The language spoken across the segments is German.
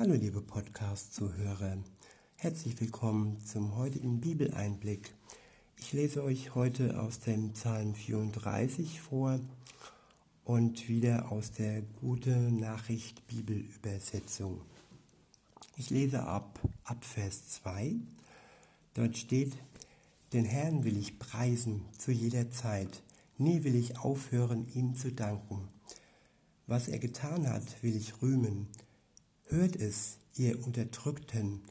Hallo liebe Podcast-Zuhörer, herzlich willkommen zum heutigen Bibeleinblick. Ich lese euch heute aus dem Psalm 34 vor und wieder aus der Gute Nachricht Bibelübersetzung. Ich lese ab, ab Vers 2. Dort steht, den Herrn will ich preisen zu jeder Zeit, nie will ich aufhören, ihm zu danken. Was er getan hat, will ich rühmen. Hört es, ihr Unterdrückten,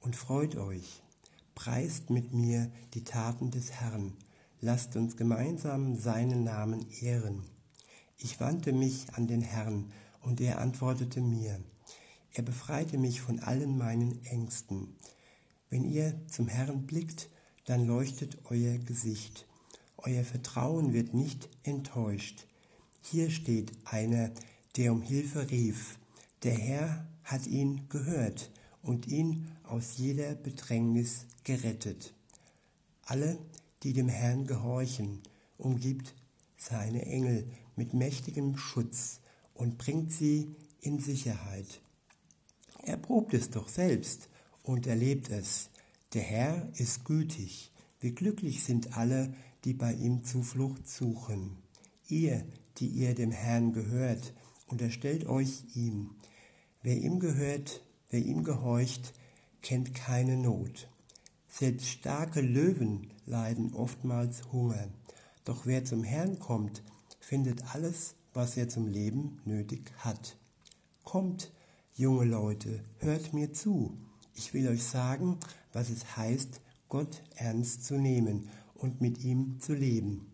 und freut euch. Preist mit mir die Taten des Herrn. Lasst uns gemeinsam seinen Namen ehren. Ich wandte mich an den Herrn, und er antwortete mir. Er befreite mich von allen meinen Ängsten. Wenn ihr zum Herrn blickt, dann leuchtet euer Gesicht. Euer Vertrauen wird nicht enttäuscht. Hier steht einer, der um Hilfe rief. Der Herr hat ihn gehört und ihn aus jeder Bedrängnis gerettet. Alle, die dem Herrn gehorchen, umgibt seine Engel mit mächtigem Schutz und bringt sie in Sicherheit. Er probt es doch selbst und erlebt es. Der Herr ist gütig. Wie glücklich sind alle, die bei ihm Zuflucht suchen. Ihr, die ihr dem Herrn gehört, unterstellt euch ihm. Wer ihm gehört, wer ihm gehorcht, kennt keine Not. Selbst starke Löwen leiden oftmals Hunger. Doch wer zum Herrn kommt, findet alles, was er zum Leben nötig hat. Kommt, junge Leute, hört mir zu. Ich will euch sagen, was es heißt, Gott ernst zu nehmen und mit ihm zu leben.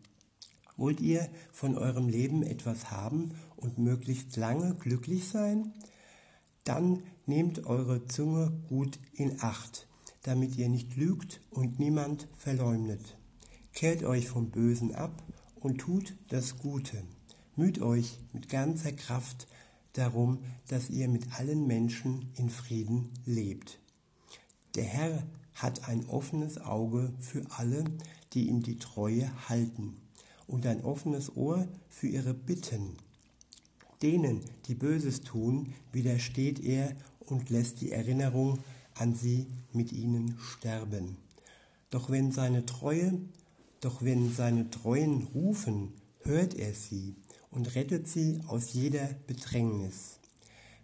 Wollt ihr von eurem Leben etwas haben und möglichst lange glücklich sein? Dann nehmt eure Zunge gut in Acht, damit ihr nicht lügt und niemand verleumdet. Kehrt euch vom Bösen ab und tut das Gute. Müht euch mit ganzer Kraft darum, dass ihr mit allen Menschen in Frieden lebt. Der Herr hat ein offenes Auge für alle, die ihm die Treue halten, und ein offenes Ohr für ihre Bitten. Denen, die Böses tun, widersteht er und lässt die Erinnerung an sie mit ihnen sterben. Doch wenn seine Treue, doch wenn seine Treuen rufen, hört er sie und rettet sie aus jeder Bedrängnis.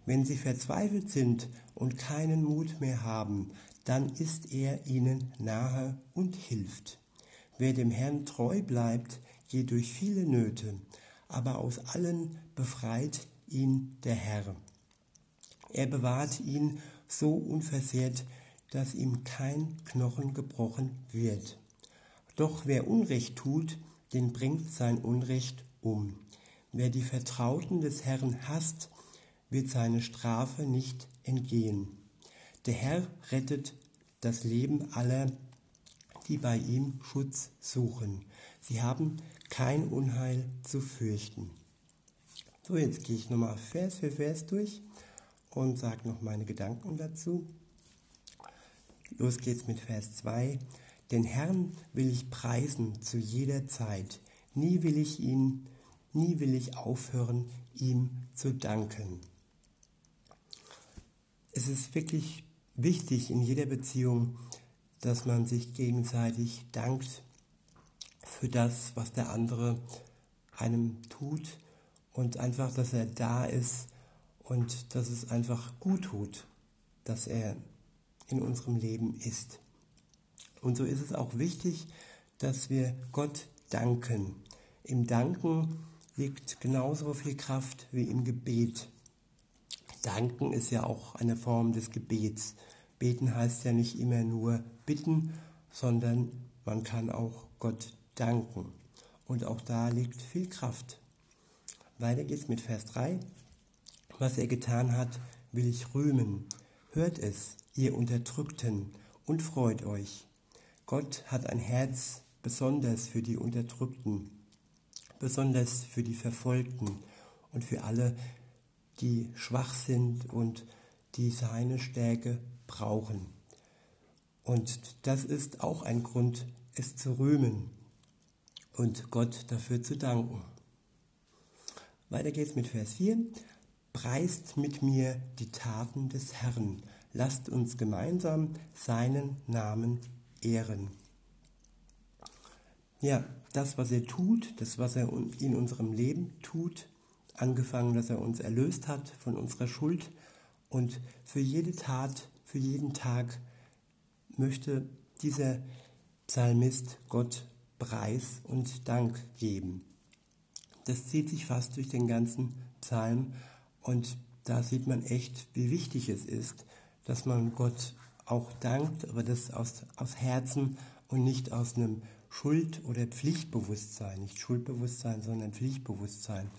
Wenn sie verzweifelt sind und keinen Mut mehr haben, dann ist er ihnen nahe und hilft. Wer dem Herrn treu bleibt, geht durch viele Nöte, aber aus allen befreit ihn der Herr. Er bewahrt ihn so unversehrt, dass ihm kein Knochen gebrochen wird. Doch wer Unrecht tut, den bringt sein Unrecht um. Wer die Vertrauten des Herrn hasst, wird seine Strafe nicht entgehen. Der Herr rettet das Leben aller, die bei ihm Schutz suchen. Sie haben kein Unheil zu fürchten. So, jetzt gehe ich nochmal Vers für Vers durch und sage noch meine Gedanken dazu. Los geht's mit Vers 2. Den Herrn will ich preisen zu jeder Zeit. Nie will ich ihn, nie will ich aufhören, ihm zu danken. Es ist wirklich wichtig in jeder Beziehung, dass man sich gegenseitig dankt für das, was der andere einem tut und einfach, dass er da ist und dass es einfach gut tut, dass er in unserem Leben ist. Und so ist es auch wichtig, dass wir Gott danken. Im Danken liegt genauso viel Kraft wie im Gebet. Danken ist ja auch eine Form des Gebets. Beten heißt ja nicht immer nur bitten, sondern man kann auch Gott danken. Und auch da liegt viel Kraft. Weiter geht's mit Vers 3. Was er getan hat, will ich rühmen. Hört es, ihr Unterdrückten, und freut euch. Gott hat ein Herz besonders für die Unterdrückten, besonders für die Verfolgten und für alle, die schwach sind und die seine Stärke brauchen. Und das ist auch ein Grund, es zu rühmen und Gott dafür zu danken. Weiter geht's mit Vers 4. preist mit mir die Taten des Herrn. Lasst uns gemeinsam seinen Namen ehren. Ja, das, was er tut, das, was er in unserem Leben tut, angefangen, dass er uns erlöst hat von unserer Schuld und für jede Tat, für jeden Tag möchte dieser Psalmist Gott Preis und Dank geben. Das zieht sich fast durch den ganzen Psalm und da sieht man echt, wie wichtig es ist, dass man Gott auch dankt, aber das aus, aus Herzen und nicht aus einem Schuld- oder Pflichtbewusstsein, nicht Schuldbewusstsein, sondern Pflichtbewusstsein.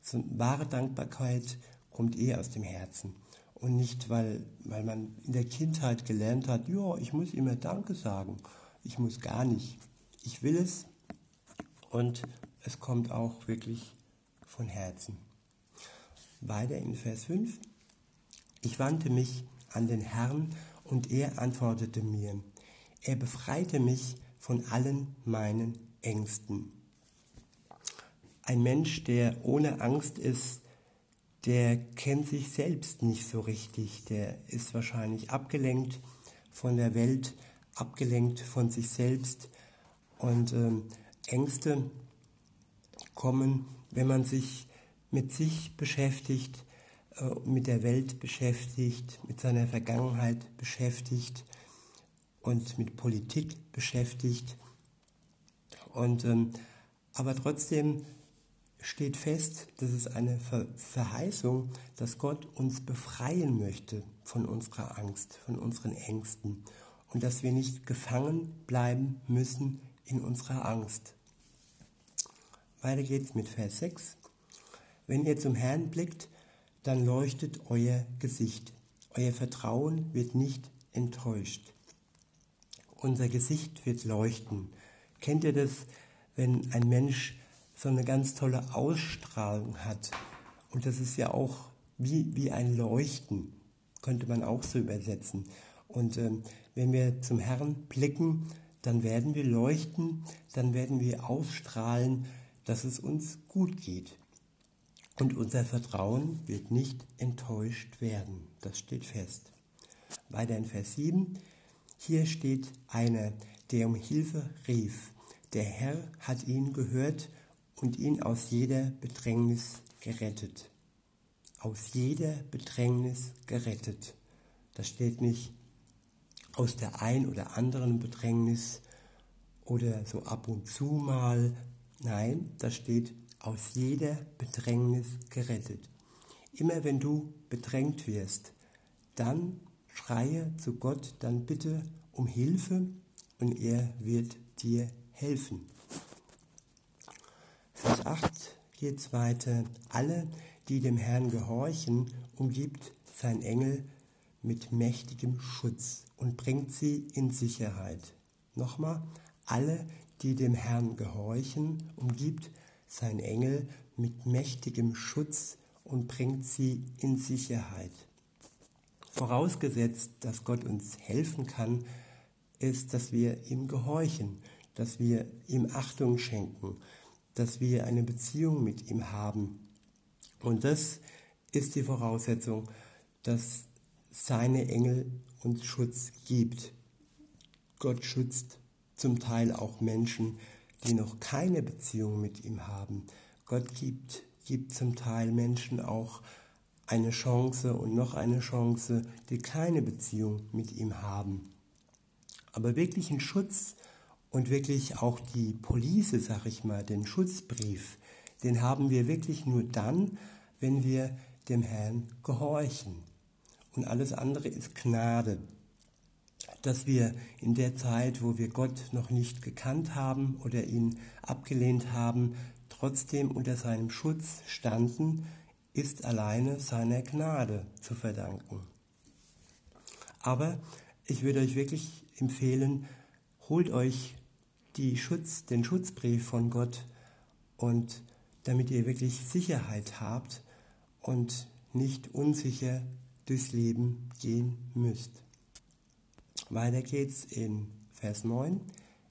So wahre Dankbarkeit kommt eh aus dem Herzen und nicht, weil, weil man in der Kindheit gelernt hat, ja, ich muss immer Danke sagen, ich muss gar nicht. Ich will es und es kommt auch wirklich von Herzen. Weiter in Vers 5. Ich wandte mich an den Herrn und er antwortete mir. Er befreite mich von allen meinen Ängsten. Ein Mensch, der ohne Angst ist, der kennt sich selbst nicht so richtig. Der ist wahrscheinlich abgelenkt von der Welt, abgelenkt von sich selbst. Und ähm, Ängste kommen, wenn man sich mit sich beschäftigt, äh, mit der Welt beschäftigt, mit seiner Vergangenheit beschäftigt und mit Politik beschäftigt. Und, ähm, aber trotzdem steht fest, dass es eine Ver Verheißung, dass Gott uns befreien möchte von unserer Angst, von unseren Ängsten und dass wir nicht gefangen bleiben müssen in unserer Angst. Weiter geht's mit Vers 6. Wenn ihr zum Herrn blickt, dann leuchtet euer Gesicht. Euer Vertrauen wird nicht enttäuscht. Unser Gesicht wird leuchten. Kennt ihr das, wenn ein Mensch so eine ganz tolle Ausstrahlung hat? Und das ist ja auch wie, wie ein Leuchten, könnte man auch so übersetzen. Und ähm, wenn wir zum Herrn blicken, dann werden wir leuchten, dann werden wir ausstrahlen, dass es uns gut geht. Und unser Vertrauen wird nicht enttäuscht werden. Das steht fest. Weiter in Vers 7. Hier steht einer, der um Hilfe rief. Der Herr hat ihn gehört und ihn aus jeder Bedrängnis gerettet. Aus jeder Bedrängnis gerettet. Das steht nicht aus der ein oder anderen Bedrängnis oder so ab und zu mal. Nein, da steht aus jeder Bedrängnis gerettet. Immer wenn du bedrängt wirst, dann schreie zu Gott, dann bitte um Hilfe und er wird dir helfen. Vers 8 geht es weiter. Alle, die dem Herrn gehorchen, umgibt sein Engel mit mächtigem Schutz und bringt sie in Sicherheit. Nochmal, alle, die dem Herrn gehorchen, umgibt sein Engel mit mächtigem Schutz und bringt sie in Sicherheit. Vorausgesetzt, dass Gott uns helfen kann, ist, dass wir ihm gehorchen, dass wir ihm Achtung schenken, dass wir eine Beziehung mit ihm haben. Und das ist die Voraussetzung, dass seine Engel uns Schutz gibt. Gott schützt zum Teil auch Menschen, die noch keine Beziehung mit ihm haben. Gott gibt, gibt zum Teil Menschen auch eine Chance und noch eine Chance, die keine Beziehung mit ihm haben. Aber wirklich ein Schutz und wirklich auch die Police, sag ich mal, den Schutzbrief, den haben wir wirklich nur dann, wenn wir dem Herrn gehorchen und alles andere ist Gnade. Dass wir in der Zeit, wo wir Gott noch nicht gekannt haben oder ihn abgelehnt haben, trotzdem unter seinem Schutz standen, ist alleine seiner Gnade zu verdanken. Aber ich würde euch wirklich empfehlen, holt euch Schutz, den Schutzbrief von Gott und damit ihr wirklich Sicherheit habt und nicht unsicher durchs Leben gehen müsst. Weiter geht's in Vers 9.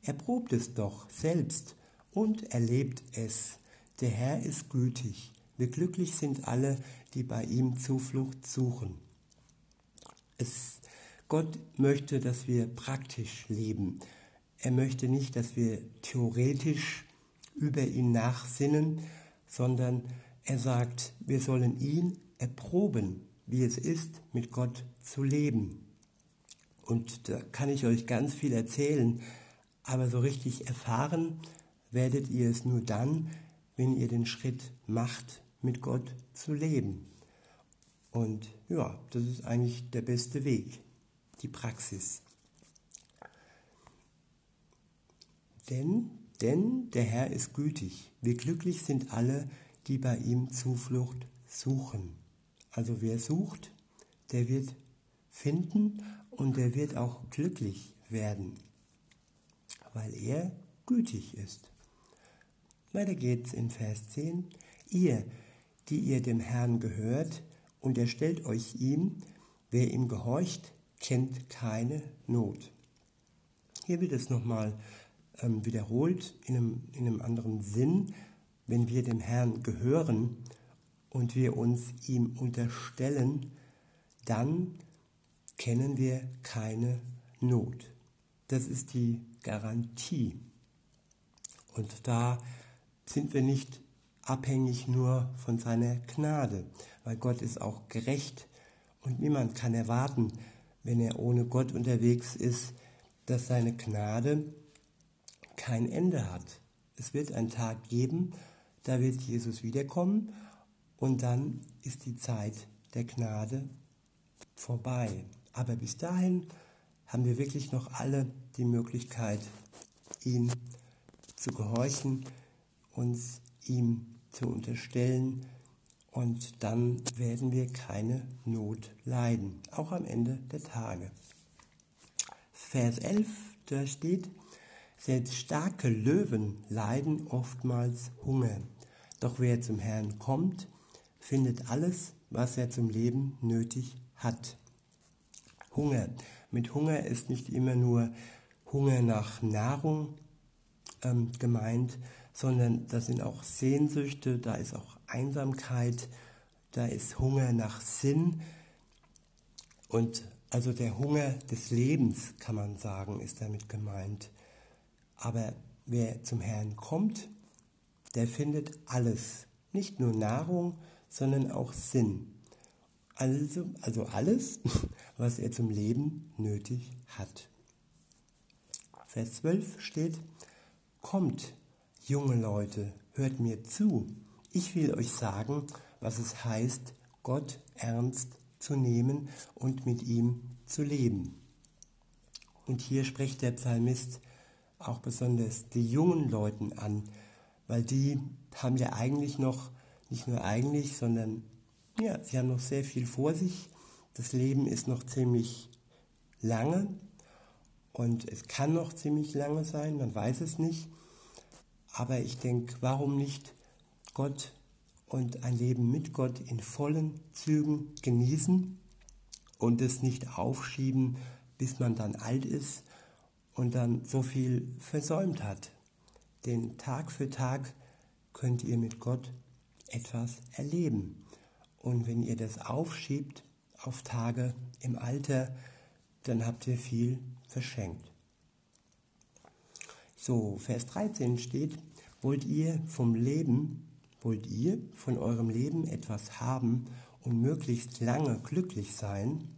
Erprobt es doch selbst und erlebt es. Der Herr ist gütig. Wie glücklich sind alle, die bei ihm Zuflucht suchen. Es, Gott möchte, dass wir praktisch leben. Er möchte nicht, dass wir theoretisch über ihn nachsinnen, sondern er sagt, wir sollen ihn erproben, wie es ist, mit Gott zu leben. Und da kann ich euch ganz viel erzählen, aber so richtig erfahren werdet ihr es nur dann, wenn ihr den Schritt macht, mit Gott zu leben. Und ja, das ist eigentlich der beste Weg, die Praxis. Denn, denn der Herr ist gütig. Wie glücklich sind alle, die bei ihm Zuflucht suchen. Also wer sucht, der wird finden und der wird auch glücklich werden, weil er gütig ist. Weiter geht's in Vers 10. Ihr, die ihr dem Herrn gehört, und er stellt euch ihm, wer ihm gehorcht, kennt keine Not. Hier wird es nochmal ähm, wiederholt in einem, in einem anderen Sinn. Wenn wir dem Herrn gehören und wir uns ihm unterstellen, dann kennen wir keine Not. Das ist die Garantie. Und da sind wir nicht abhängig nur von seiner Gnade, weil Gott ist auch gerecht und niemand kann erwarten, wenn er ohne Gott unterwegs ist, dass seine Gnade kein Ende hat. Es wird einen Tag geben, da wird Jesus wiederkommen und dann ist die Zeit der Gnade vorbei. Aber bis dahin haben wir wirklich noch alle die Möglichkeit, ihm zu gehorchen, uns ihm zu unterstellen und dann werden wir keine Not leiden, auch am Ende der Tage. Vers 11, da steht, selbst starke Löwen leiden oftmals Hunger, doch wer zum Herrn kommt, findet alles, was er zum Leben nötig hat. Hunger. Mit Hunger ist nicht immer nur Hunger nach Nahrung ähm, gemeint, sondern da sind auch Sehnsüchte, da ist auch Einsamkeit, da ist Hunger nach Sinn und also der Hunger des Lebens, kann man sagen, ist damit gemeint. Aber wer zum Herrn kommt, der findet alles, nicht nur Nahrung, sondern auch Sinn. Also, also alles, was er zum Leben nötig hat. Vers 12 steht, Kommt, junge Leute, hört mir zu. Ich will euch sagen, was es heißt, Gott ernst zu nehmen und mit ihm zu leben. Und hier spricht der Psalmist auch besonders die jungen Leuten an, weil die haben ja eigentlich noch, nicht nur eigentlich, sondern ja, sie haben noch sehr viel vor sich. Das Leben ist noch ziemlich lange und es kann noch ziemlich lange sein, man weiß es nicht. Aber ich denke, warum nicht Gott und ein Leben mit Gott in vollen Zügen genießen und es nicht aufschieben, bis man dann alt ist und dann so viel versäumt hat. Denn Tag für Tag könnt ihr mit Gott etwas erleben. Und wenn ihr das aufschiebt auf Tage im Alter, dann habt ihr viel verschenkt. So, Vers 13 steht, wollt ihr vom Leben, wollt ihr von eurem Leben etwas haben und möglichst lange glücklich sein,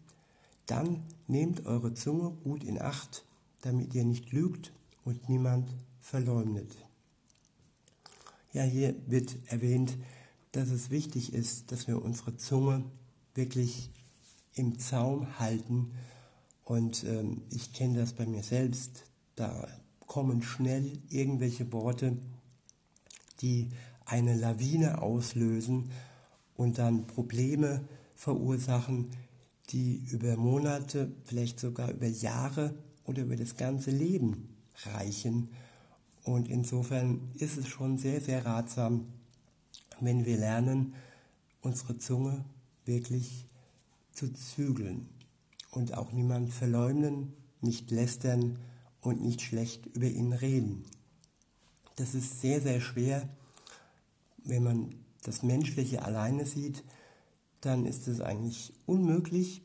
dann nehmt eure Zunge gut in Acht, damit ihr nicht lügt und niemand verleumdet. Ja, hier wird erwähnt, dass es wichtig ist, dass wir unsere Zunge wirklich im Zaum halten. Und ähm, ich kenne das bei mir selbst. Da kommen schnell irgendwelche Worte, die eine Lawine auslösen und dann Probleme verursachen, die über Monate, vielleicht sogar über Jahre oder über das ganze Leben reichen. Und insofern ist es schon sehr, sehr ratsam, wenn wir lernen, unsere Zunge wirklich zu zügeln und auch niemand verleumden, nicht lästern und nicht schlecht über ihn reden. Das ist sehr, sehr schwer, wenn man das Menschliche alleine sieht, dann ist es eigentlich unmöglich,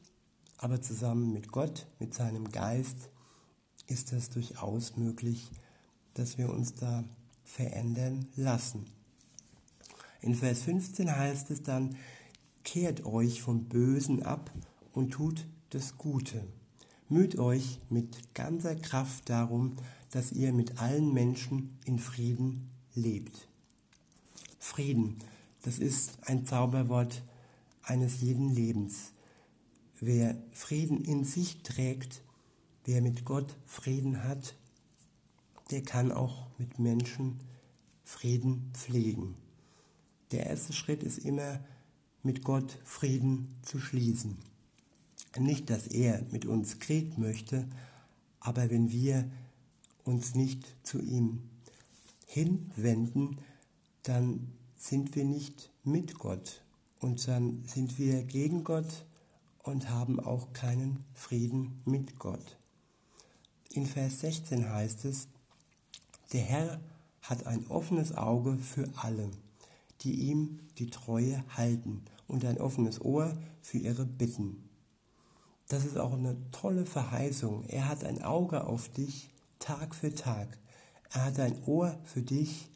aber zusammen mit Gott, mit seinem Geist, ist es durchaus möglich, dass wir uns da verändern lassen. In Vers 15 heißt es dann, kehrt euch vom Bösen ab und tut das Gute. Müht euch mit ganzer Kraft darum, dass ihr mit allen Menschen in Frieden lebt. Frieden, das ist ein Zauberwort eines jeden Lebens. Wer Frieden in sich trägt, wer mit Gott Frieden hat, der kann auch mit Menschen Frieden pflegen. Der erste Schritt ist immer, mit Gott Frieden zu schließen. Nicht, dass er mit uns Krieg möchte, aber wenn wir uns nicht zu ihm hinwenden, dann sind wir nicht mit Gott und dann sind wir gegen Gott und haben auch keinen Frieden mit Gott. In Vers 16 heißt es, der Herr hat ein offenes Auge für alle, die ihm die Treue halten und ein offenes Ohr für ihre Bitten. Das ist auch eine tolle Verheißung. Er hat ein Auge auf dich Tag für Tag. Er hat ein Ohr für dich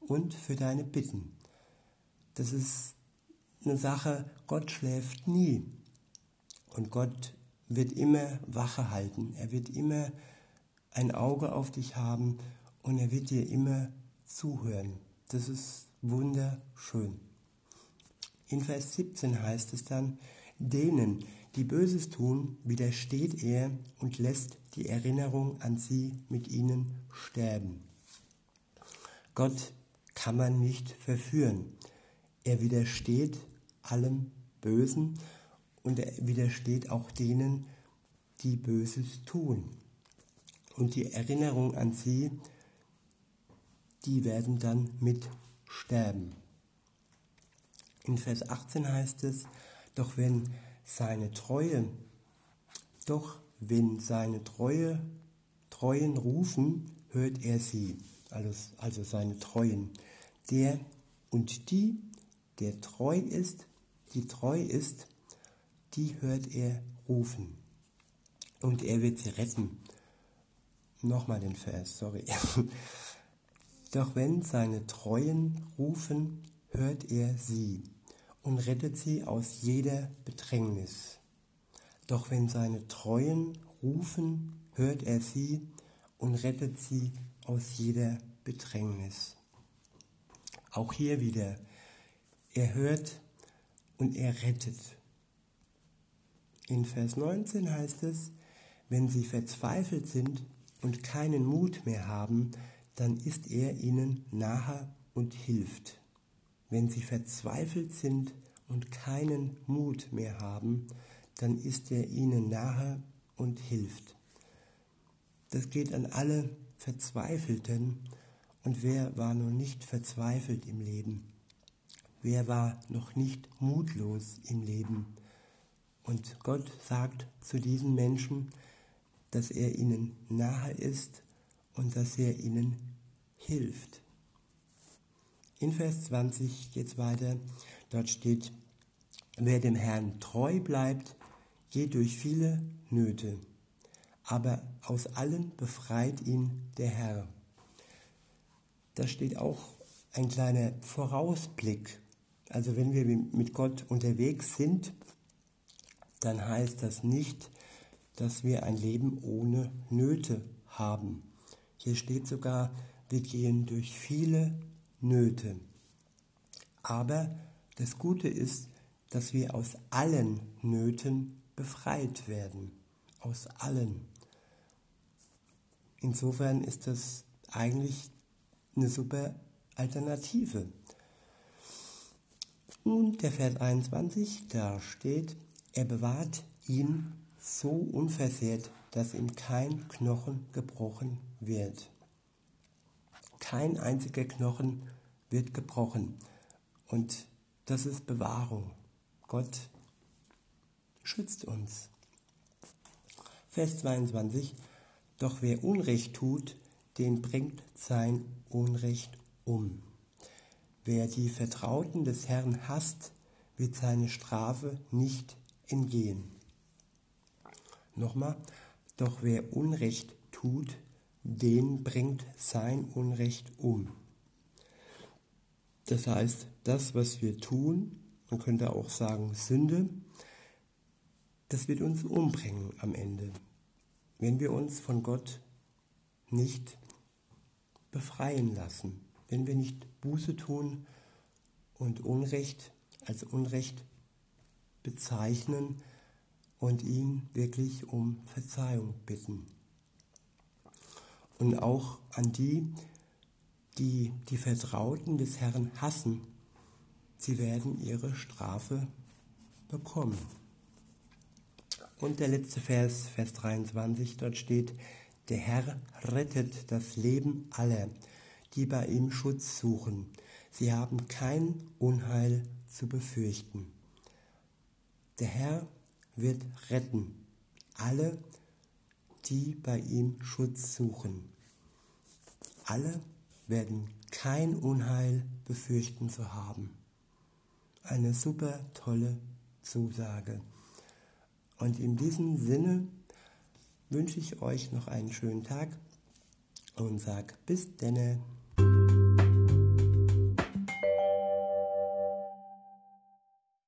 und für deine Bitten. Das ist eine Sache, Gott schläft nie. Und Gott wird immer Wache halten. Er wird immer ein Auge auf dich haben und er wird dir immer zuhören. Das ist wunderschön. In Vers 17 heißt es dann, denen, die Böses tun, widersteht er und lässt die Erinnerung an sie mit ihnen sterben. Gott kann man nicht verführen. Er widersteht allem Bösen und er widersteht auch denen, die Böses tun. Und die Erinnerung an sie, die werden dann mit sterben. In Vers 18 heißt es, doch wenn seine Treue, doch wenn seine Treue, Treuen rufen, hört er sie, also, also seine Treuen. Der und die, der treu ist, die treu ist, die hört er rufen. Und er wird sie retten. Nochmal den Vers, sorry. Doch wenn seine Treuen rufen, hört er sie und rettet sie aus jeder Bedrängnis. Doch wenn seine Treuen rufen, hört er sie und rettet sie aus jeder Bedrängnis. Auch hier wieder, er hört und er rettet. In Vers 19 heißt es, wenn sie verzweifelt sind und keinen Mut mehr haben, dann ist er ihnen nahe und hilft. Wenn sie verzweifelt sind und keinen Mut mehr haben, dann ist er ihnen nahe und hilft. Das geht an alle Verzweifelten. Und wer war noch nicht verzweifelt im Leben? Wer war noch nicht mutlos im Leben? Und Gott sagt zu diesen Menschen, dass er ihnen nahe ist und dass er ihnen hilft. In Vers 20 geht es weiter. Dort steht, wer dem Herrn treu bleibt, geht durch viele Nöte, aber aus allen befreit ihn der Herr. Da steht auch ein kleiner Vorausblick. Also wenn wir mit Gott unterwegs sind, dann heißt das nicht, dass wir ein Leben ohne Nöte haben. Hier steht sogar, wir gehen durch viele Nöte. Aber das Gute ist, dass wir aus allen Nöten befreit werden. Aus allen. Insofern ist das eigentlich eine super Alternative. Und der Vers 21, da steht, er bewahrt ihn so unversehrt, dass ihm kein Knochen gebrochen wird. Kein einziger Knochen wird gebrochen. Und das ist Bewahrung. Gott schützt uns. Vers 22. Doch wer Unrecht tut, den bringt sein Unrecht um. Wer die Vertrauten des Herrn hasst, wird seine Strafe nicht entgehen. Nochmal, doch wer Unrecht tut, den bringt sein Unrecht um. Das heißt, das, was wir tun, man könnte auch sagen Sünde, das wird uns umbringen am Ende, wenn wir uns von Gott nicht befreien lassen, wenn wir nicht Buße tun und Unrecht als Unrecht bezeichnen und ihn wirklich um Verzeihung bitten. Und auch an die, die die Vertrauten des Herrn hassen, sie werden ihre Strafe bekommen. Und der letzte Vers, Vers 23, dort steht, der Herr rettet das Leben aller, die bei ihm Schutz suchen. Sie haben kein Unheil zu befürchten. Der Herr wird retten alle, die bei ihm Schutz suchen. Alle werden kein Unheil befürchten zu haben. Eine super tolle Zusage. Und in diesem Sinne wünsche ich euch noch einen schönen Tag und sag bis denne.